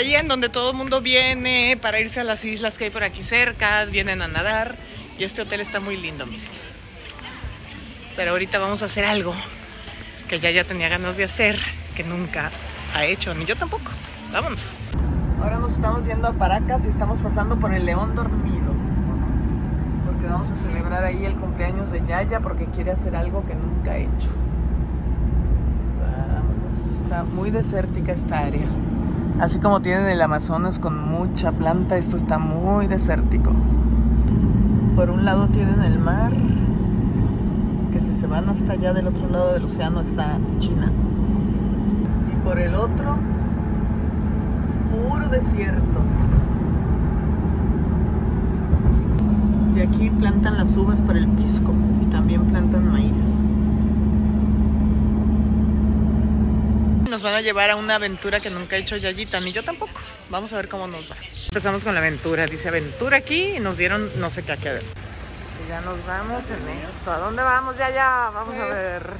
Bahía en donde todo el mundo viene para irse a las islas que hay por aquí cerca, vienen a nadar y este hotel está muy lindo, miren. Pero ahorita vamos a hacer algo que ya ya tenía ganas de hacer, que nunca ha hecho, ni yo tampoco. Vámonos. Ahora nos estamos yendo a Paracas y estamos pasando por el León Dormido. Porque vamos a celebrar ahí el cumpleaños de Yaya porque quiere hacer algo que nunca ha hecho. Vámonos. Está muy desértica esta área. Así como tienen el Amazonas con mucha planta, esto está muy desértico. Por un lado tienen el mar, que si se van hasta allá del otro lado del océano está China. Y por el otro, puro desierto. Y aquí plantan las uvas para el pisco y también plantan maíz. Nos van a llevar a una aventura que nunca ha hecho Yayita, ni yo tampoco. Vamos a ver cómo nos va. Empezamos con la aventura. Dice aventura aquí y nos dieron no sé qué aquí adentro. Ya nos vamos en esto. ¿A dónde vamos? Ya, ya. Vamos a ver.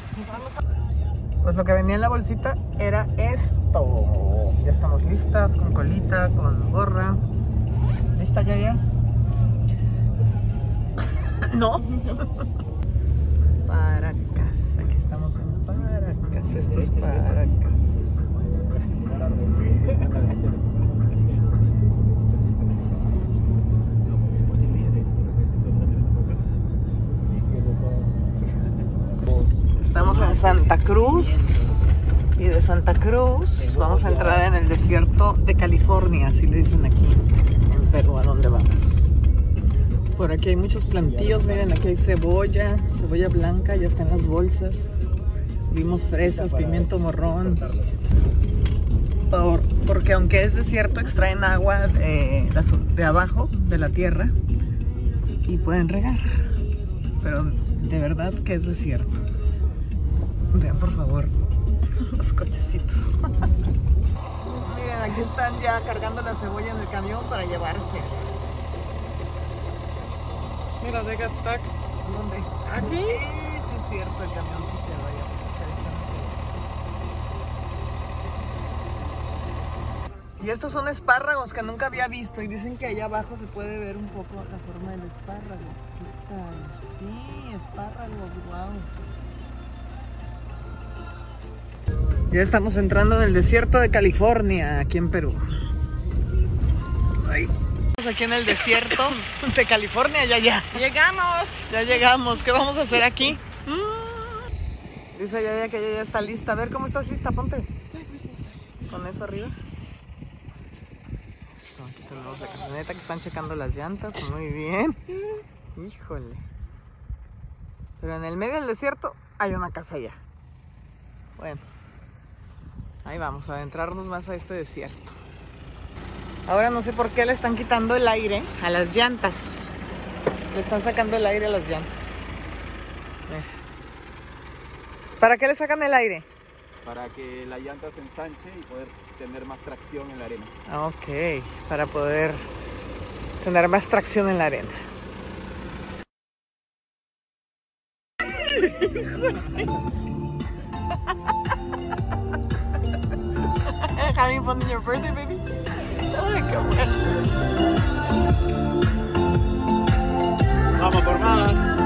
Pues lo que venía en la bolsita era esto. Ya estamos listas, con colita, con gorra. ¿Lista ya, ya? no. Paracas. Aquí estamos en Paracas. Esto es Paracas. Estamos en Santa Cruz y de Santa Cruz vamos a entrar en el desierto de California, así le dicen aquí en Perú, a donde vamos. Por aquí hay muchos plantillos, miren, aquí hay cebolla, cebolla blanca, ya están las bolsas. Vimos fresas, pimiento morrón. Por- porque aunque es desierto, extraen agua de, de abajo, de la tierra, y pueden regar. Pero de verdad que es desierto. Vean por favor los cochecitos. Miren, aquí están ya cargando la cebolla en el camión para llevarse. Mira, they got stuck. ¿Dónde? ¿Aquí? Sí, sí es cierto, el camión sí quedó allá. Ahí están las cebollas. Y estos son espárragos que nunca había visto y dicen que allá abajo se puede ver un poco la forma del espárrago. ¿Qué tal? Sí, espárragos, wow. Ya estamos entrando en el desierto de California, aquí en Perú. Ay. Estamos aquí en el desierto de California, ya, ya. Llegamos. Ya llegamos. ¿Qué vamos a hacer aquí? Mm. Dice Yaya que ella ya está lista. A ver, ¿cómo estás lista? Ponte. Con eso arriba. Aquí la camioneta que están checando las llantas. Muy bien. Híjole. Pero en el medio del desierto hay una casa allá. Bueno. Ahí vamos a adentrarnos más a este desierto. Ahora no sé por qué le están quitando el aire a las llantas. Le están sacando el aire a las llantas. Mira. ¿Para qué le sacan el aire? Para que la llanta se ensanche y poder tener más tracción en la arena. Ok, para poder tener más tracción en la arena. Having fun in your birthday, baby? Ay, qué bueno. Vamos por más.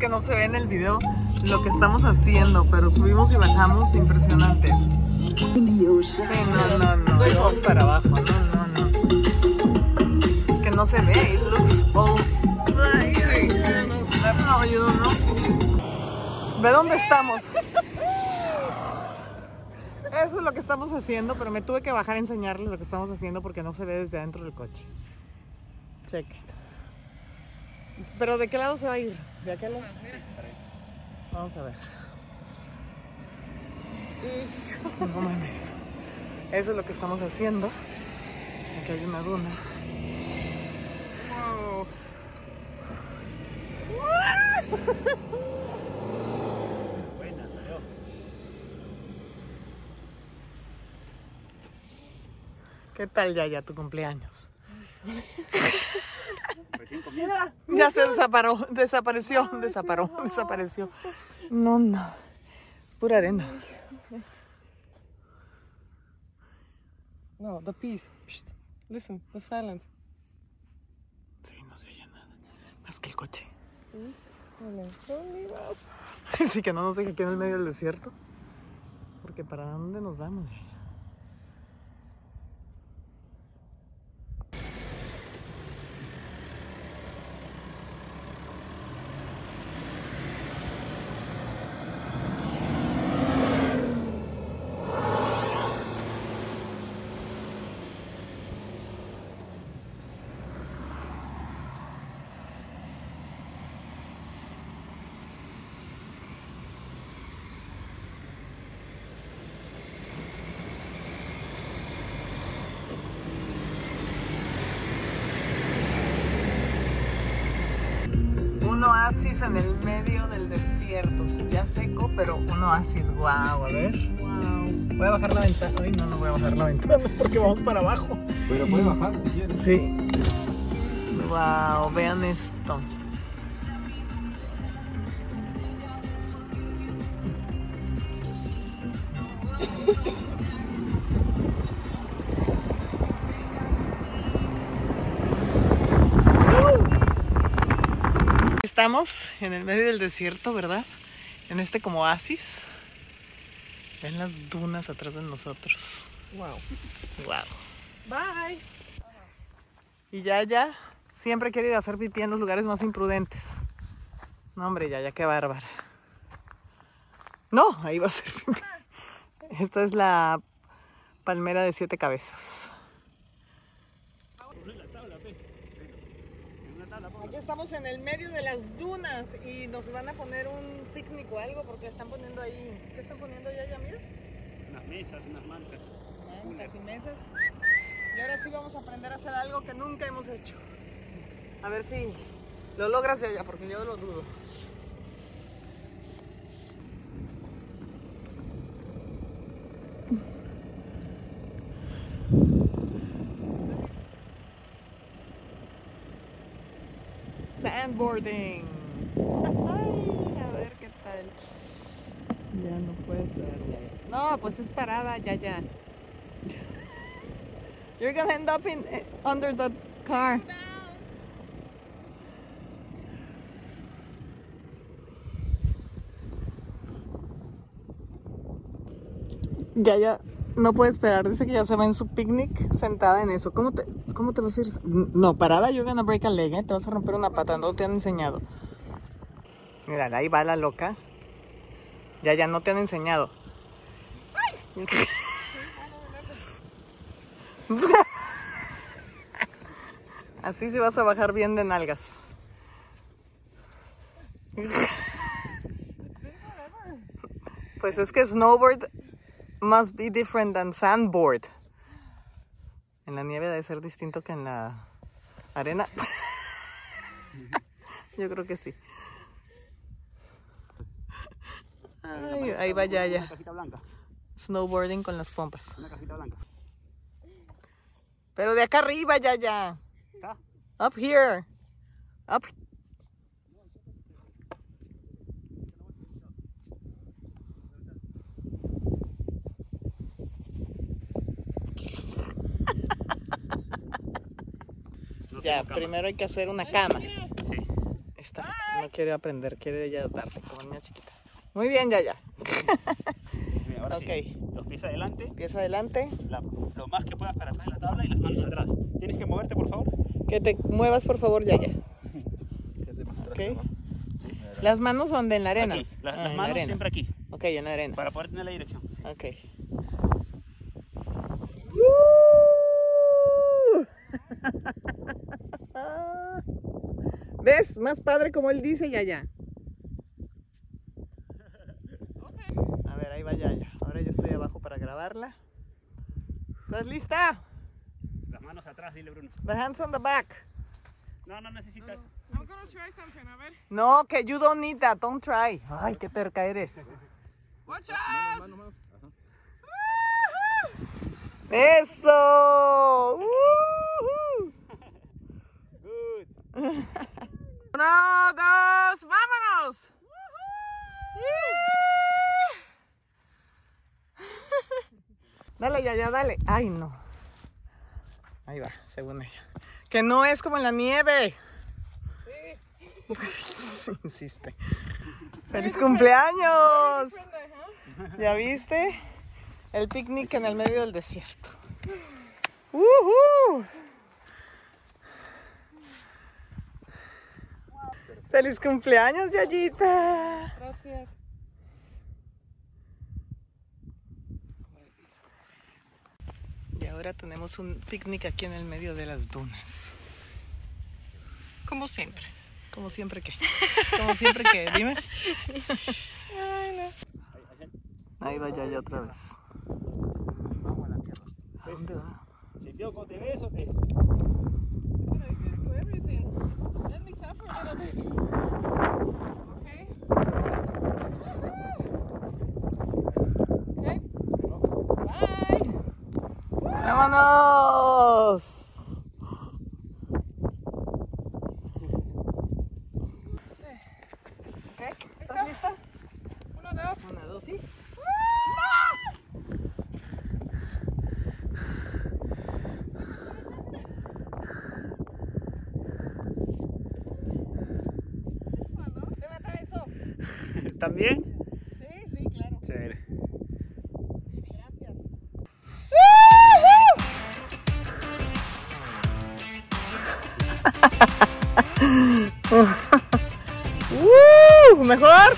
Que no se ve en el video lo que estamos haciendo, pero subimos y bajamos impresionante. Sí, no, no, no. y Vamos para abajo. No, no, no. Es que no se ve. It looks all. Ay, ay, ay. No, you don't know. Ve dónde estamos. Eso es lo que estamos haciendo, pero me tuve que bajar a enseñarles lo que estamos haciendo porque no se ve desde adentro del coche. Cheque. ¿Pero de qué lado se va a ir? ¿De aquel lado? Vamos a ver. No mames. Eso es lo que estamos haciendo. Aquí hay una duna. Wow. Buena, salió. ¿Qué tal ya ya tu cumpleaños? Recién. Ya se desaparó, desapareció, desaparó, desapareció. No, no. Es pura arena. No, the peace. Psst. Listen, the silence. Sí, no se oye nada. Más que el coche. Hola, ¿dónde vas? Sí, que no nos deje aquí en el medio del desierto. Porque ¿para dónde nos vamos? Un oasis en el medio del desierto. Ya seco, pero un oasis. Guau, a ver. Wow. Voy a bajar la ventana. Ay, no, no voy a bajar la ventana porque vamos para abajo. Pero puede bajar si quieres. Sí. Wow, vean esto. Estamos en el medio del desierto, ¿verdad? En este como oasis. Ven las dunas atrás de nosotros. Wow. Wow. Bye. Y ya, ya, siempre quiere ir a hacer pipí en los lugares más imprudentes. No, hombre, ya, ya, qué bárbara. No, ahí va a ser pipí. Esta es la palmera de siete cabezas. Estamos en el medio de las dunas y nos van a poner un picnic o algo porque están poniendo ahí. ¿Qué están poniendo ya, ya? Mira. Unas mesas, unas mantas. Mantas y mesas. Y ahora sí vamos a aprender a hacer algo que nunca hemos hecho. A ver si lo logras ya, porque yo lo dudo. Ay, a ver qué tal. Ya no ya, ya. No, pues es parada, ya, ya. You're gonna end up in eh, under the car. Ya, ya. No puede esperar. Dice que ya se va en su picnic sentada en eso. ¿Cómo te, cómo te vas a ir? No, parada, you're gonna break a leg, ¿eh? Te vas a romper una pata. No te han enseñado. Mira, ahí va la loca. Ya, ya, no te han enseñado. Así sí vas a bajar bien de nalgas. Pues es que snowboard must be different than sandboard. En la nieve debe ser distinto que en la arena. Yo creo que sí. Ay, ahí va ya. Snowboarding con las pompas. Una cajita blanca. Pero de acá arriba, ya, ya. Up here. Up. No Ya, primero hay que hacer una cama. Sí. Esta no quiere aprender, quiere ella darle como niña chiquita. Muy bien, ya, ya. Mira, ahora Ok. sí. Los pies adelante, Pies adelante. la- lo más que puedas para atrás de la tabla y las manos atrás. ¿Tienes que moverte, por favor? Que te muevas, por favor, ya, ya. Quédate más atrás, Ok. por favor. Las manos son de en la arena. Aquí. Ah, las la manos arena. siempre aquí, Ok, en la arena. para poder tener la dirección. Ok. ¿Ves? Más padre como él dice, ya, ya. A ver, ahí va ya, ya. Ahora yo estoy abajo para grabarla. ¿Estás lista? Las manos atrás, dile Bruno. The hands on the back. No, no necesitas. I'm gonna try something, a ver. No, que you don't need that. Don't try. Ay, qué terca eres. Watch out! Manos, manos. Ajá. ¡Eso! dos, vámonos. Dale, ya, ya, dale. Ay, no. Ahí va, según ella. Que no es como en la nieve. Sí. Insiste. ¡Feliz cumpleaños! ¿Ya viste? El picnic en el medio del desierto. ¡Uhú! ¡Feliz cumpleaños, Yayita! Gracias. Y ahora tenemos un picnic aquí en el medio de las dunas. Como siempre. Como siempre que. Como siempre que. Dime. Ahí va Yaya otra vez. ¿A dónde va? Si tío, te beso, te... Let me suffer a little bit. Okay? Okay? Bye. ¿Están bien? Sí, sí, claro. Chévere. Gracias. ¡Uh! ¿Mejor?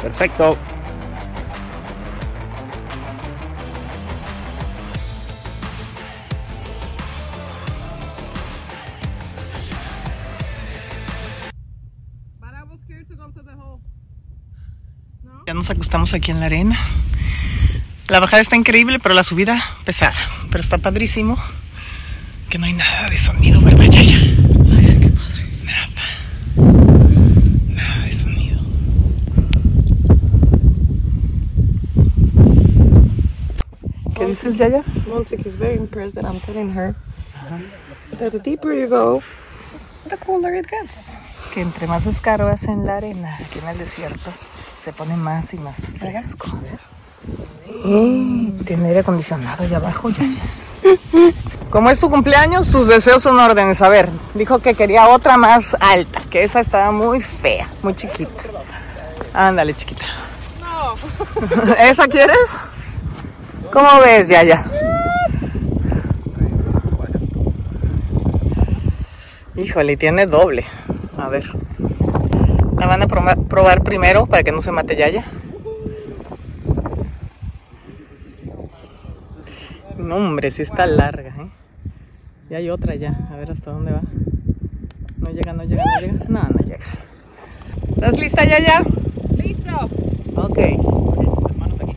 Perfecto. Nos acostamos aquí en la arena. La bajada está increíble, pero la subida pesada. Pero está padrísimo. Que no hay nada de sonido, ¿verdad, Yaya? Ay, sí, qué padre. Nada. Nada de sonido. ¿Qué dices, Yaya? Monsik is very impressed that I'm telling her that the deeper you go, the cooler it gets. Que entre más escarbas en la arena, aquí en el desierto, se pone más y más fresco. A ver. Tiene aire acondicionado allá abajo, Yaya. Como es tu cumpleaños, tus deseos son órdenes. A ver, dijo que quería otra más alta, que esa estaba muy fea, muy chiquita. Ándale, chiquita. No. ¿Esa quieres? ¿Cómo ves, Yaya? Híjole, tiene doble. A ver. La van a proba- probar primero para que no se mate Yaya. No, hombre, sí está larga, ¿eh? Y hay otra ya. A ver hasta dónde va. No llega, no llega, no llega. No, no llega. ¿Estás lista, Yaya? Listo. Ok. Las manos aquí.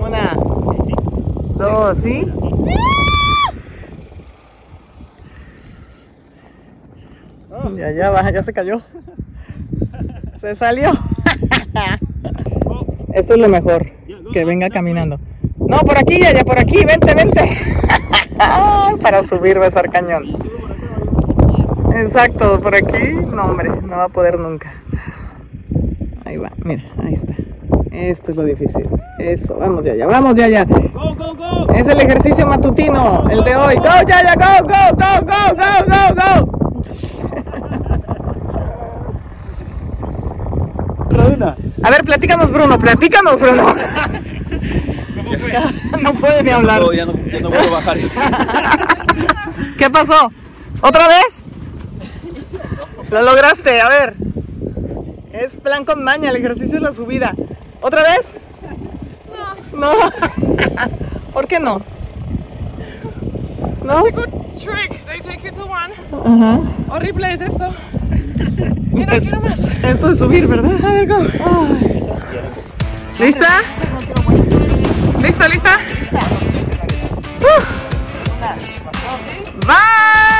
Una, Sí. dos, ¿sí? Ya, ya va, ya se cayó. Se salió. Esto es lo mejor, que venga caminando. No, por aquí, ya, ya, por aquí, vente, vente. Para subir va a estar cañón. Exacto, por aquí, no hombre, no va a poder nunca. Ahí va, mira, ahí está. Esto es lo difícil. Eso, vamos ya, ya, vamos ya, ya. Es el ejercicio matutino, el de hoy. Go, ya, ya, go, go, go, go, go, go, go. Una. A ver, platícanos, Bruno, platícanos, Bruno. no puede ni hablar. No, ya no, ya no puedo bajar. ¿Qué pasó? ¿Otra vez? Lo lograste, a ver. Es plan con maña, el ejercicio es la subida. ¿Otra vez? No. No. ¿Por qué no? ¿No? It's a good trick. They take you to one. Ajá. Horrible es esto. Mira, quiero más. Esto de subir, ¿verdad? A ver, go. ¿Lista? ¿Lista, lista? Uh. Bye. ¡Woo!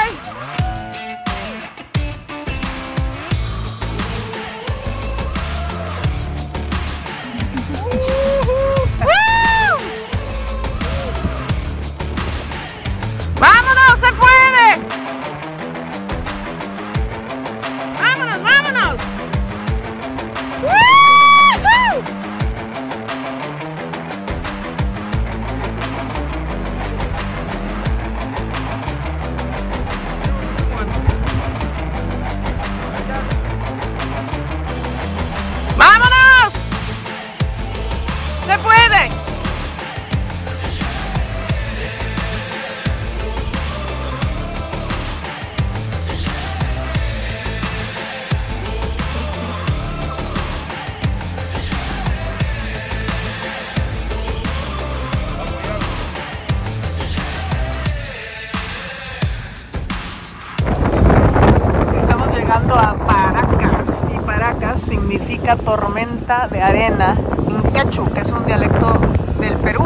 De arena en quechua, que es un dialecto del Perú,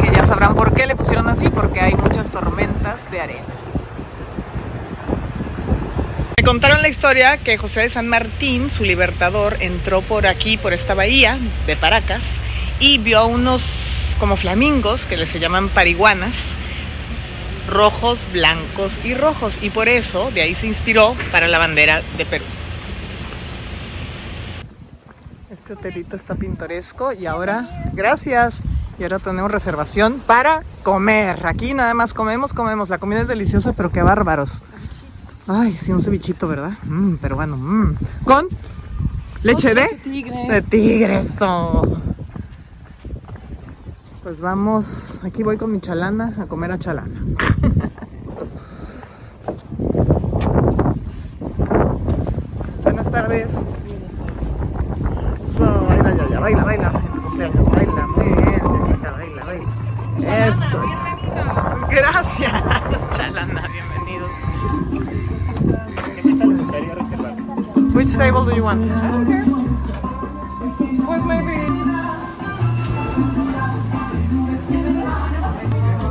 que ya sabrán por qué le pusieron así, porque hay muchas tormentas de arena. Me contaron la historia que José de San Martín, su libertador, entró por aquí, por esta bahía de Paracas, y vio a unos como flamingos, que les se llaman pariguanas, rojos, blancos y rojos. Y por eso de ahí se inspiró para la bandera de Perú. Este hotelito está pintoresco y ahora, gracias. Y ahora tenemos reservación para comer. Aquí nada más comemos, comemos. La comida es deliciosa, pero qué bárbaros. Ay, sí, un cevichito, ¿verdad? Mmm, peruano. mmm. Con leche de, Tigre. de tigre. eso. Pues vamos, aquí voy con mi chalana a comer a chalana. Buenas tardes. Baila, baila, baila. En tu cumpleaños, baila, muy bien, Yayita, baila, baila. Eso. ch- Gracias, chalana, bienvenidos. ¿Qué mesa le gustaría reservar? Which table do you want?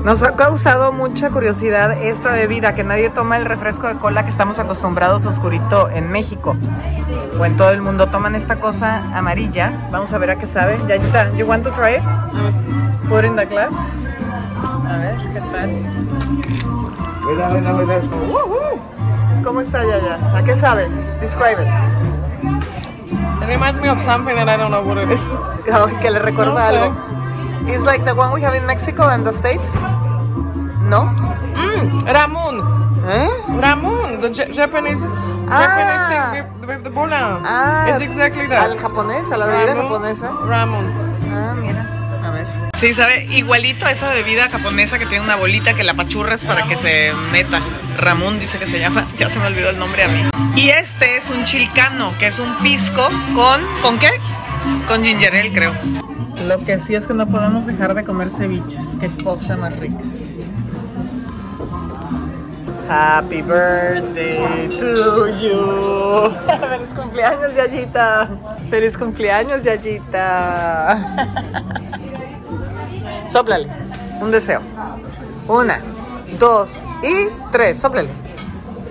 Nos ha causado mucha curiosidad esta bebida, que nadie toma el refresco de cola que estamos acostumbrados oscurito en México. O en todo el mundo toman esta cosa amarilla. Vamos a ver a qué sabe. Yayita, you want to try it? Put in the glass. A ver, ¿qué tal? Buena, buena, buena. ¿Cómo está Yaya? ¿A qué sabe? Describe it. It reminds me of something and I don't know what it is. Ay, que le recuerda No sé. algo. It's like the one we have in Mexico and the States. ¿No? Mm, Ramun. ¿Eh? Ramun, the Ja- Japanese Ah. Japanese thing with, with the bola. Ah, It's exactly that. Al japonés, a la bebida japonesa. Ramun. Ah, mira. A ver. Sí, sabe igualito a esa bebida japonesa que tiene una bolita que la pachurras para que se meta. Ramón dice que se llama, ya se me olvidó el nombre a mí. Y este es un chilcano, que es un pisco con ¿con qué? Con ginger ale, creo. Lo que sí es que no podemos dejar de comer ceviches. Qué cosa más rica. Happy birthday to you. Feliz cumpleaños, Yayita. Feliz cumpleaños, Yayita. Sóplale. Un deseo. Una, dos y tres. Sóplale.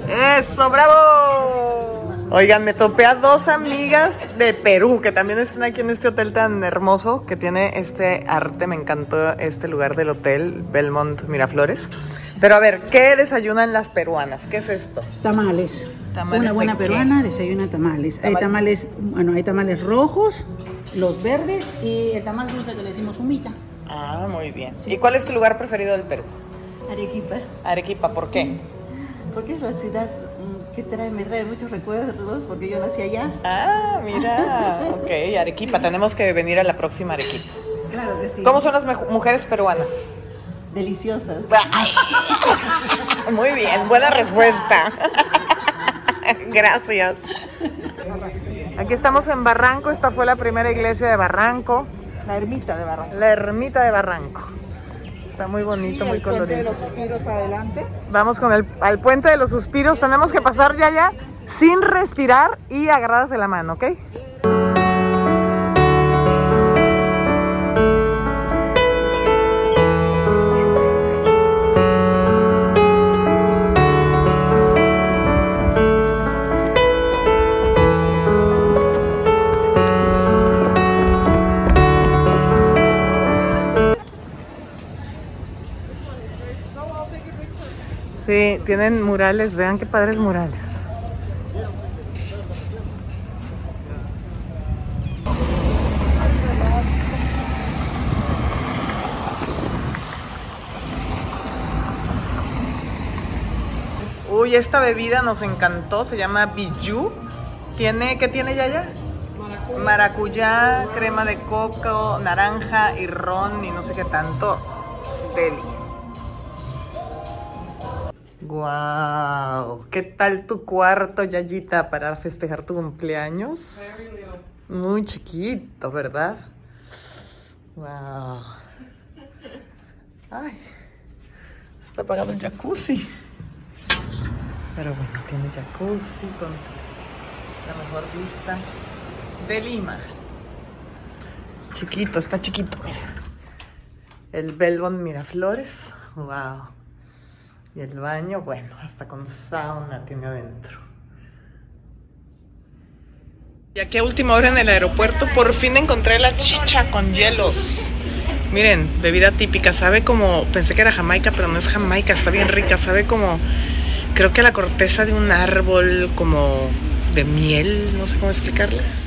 ¡Eso, bravo! Oigan, me topé a dos amigas de Perú que también están aquí en este hotel tan hermoso que tiene este arte. Me encantó este lugar del hotel Belmont Miraflores. Pero a ver, ¿qué desayunan las peruanas? ¿Qué es esto? Tamales. ¿Tamales Una buena qué? peruana desayuna tamales. Hay Tamal- tamales, bueno, hay tamales rojos, los verdes y el tamal dulce que le decimos humita. Ah, muy bien. ¿Y cuál es tu lugar preferido del Perú? Arequipa, Arequipa, ¿por qué? porque es la ciudad que trae, me trae muchos recuerdos, porque yo nací allá. Ah, mira. Ok, Arequipa. Tenemos que venir a la próxima Arequipa. Claro que sí. ¿Cómo son las mujeres peruanas? Deliciosas. Muy bien, buena respuesta. Gracias. Aquí estamos en Barranco. Esta fue la primera iglesia de Barranco. La ermita de Barranco. La ermita de Barranco. Está muy bonito, Y muy el puente de colorido. los suspiros adelante. Vamos con el al puente de los suspiros. Tenemos que pasar ya ya sin respirar y agarradas de la mano, ¿ok? Tienen murales, vean qué padres murales. Uy, esta bebida nos encantó, se llama Bijou. Tiene, ¿qué tiene Yaya? Maracuyá, crema de coco, naranja y ron y no sé qué tanto. Deli. Wow, ¿qué tal tu cuarto, Yayita, para festejar tu cumpleaños? Muy chiquito, ¿verdad? Wow. Ay, está apagado el jacuzzi. Pero bueno, tiene jacuzzi con la mejor vista de Lima. Chiquito, está chiquito, mira. El Belbon Miraflores. Wow. Y el baño, bueno, hasta con sauna tiene adentro. Y aquí a última hora en el aeropuerto por fin encontré la chicha con hielos. Miren, bebida típica, sabe como, pensé que era jamaica, pero no es jamaica, está bien rica, sabe como, creo que la corteza de un árbol, como de miel, no sé cómo explicarles.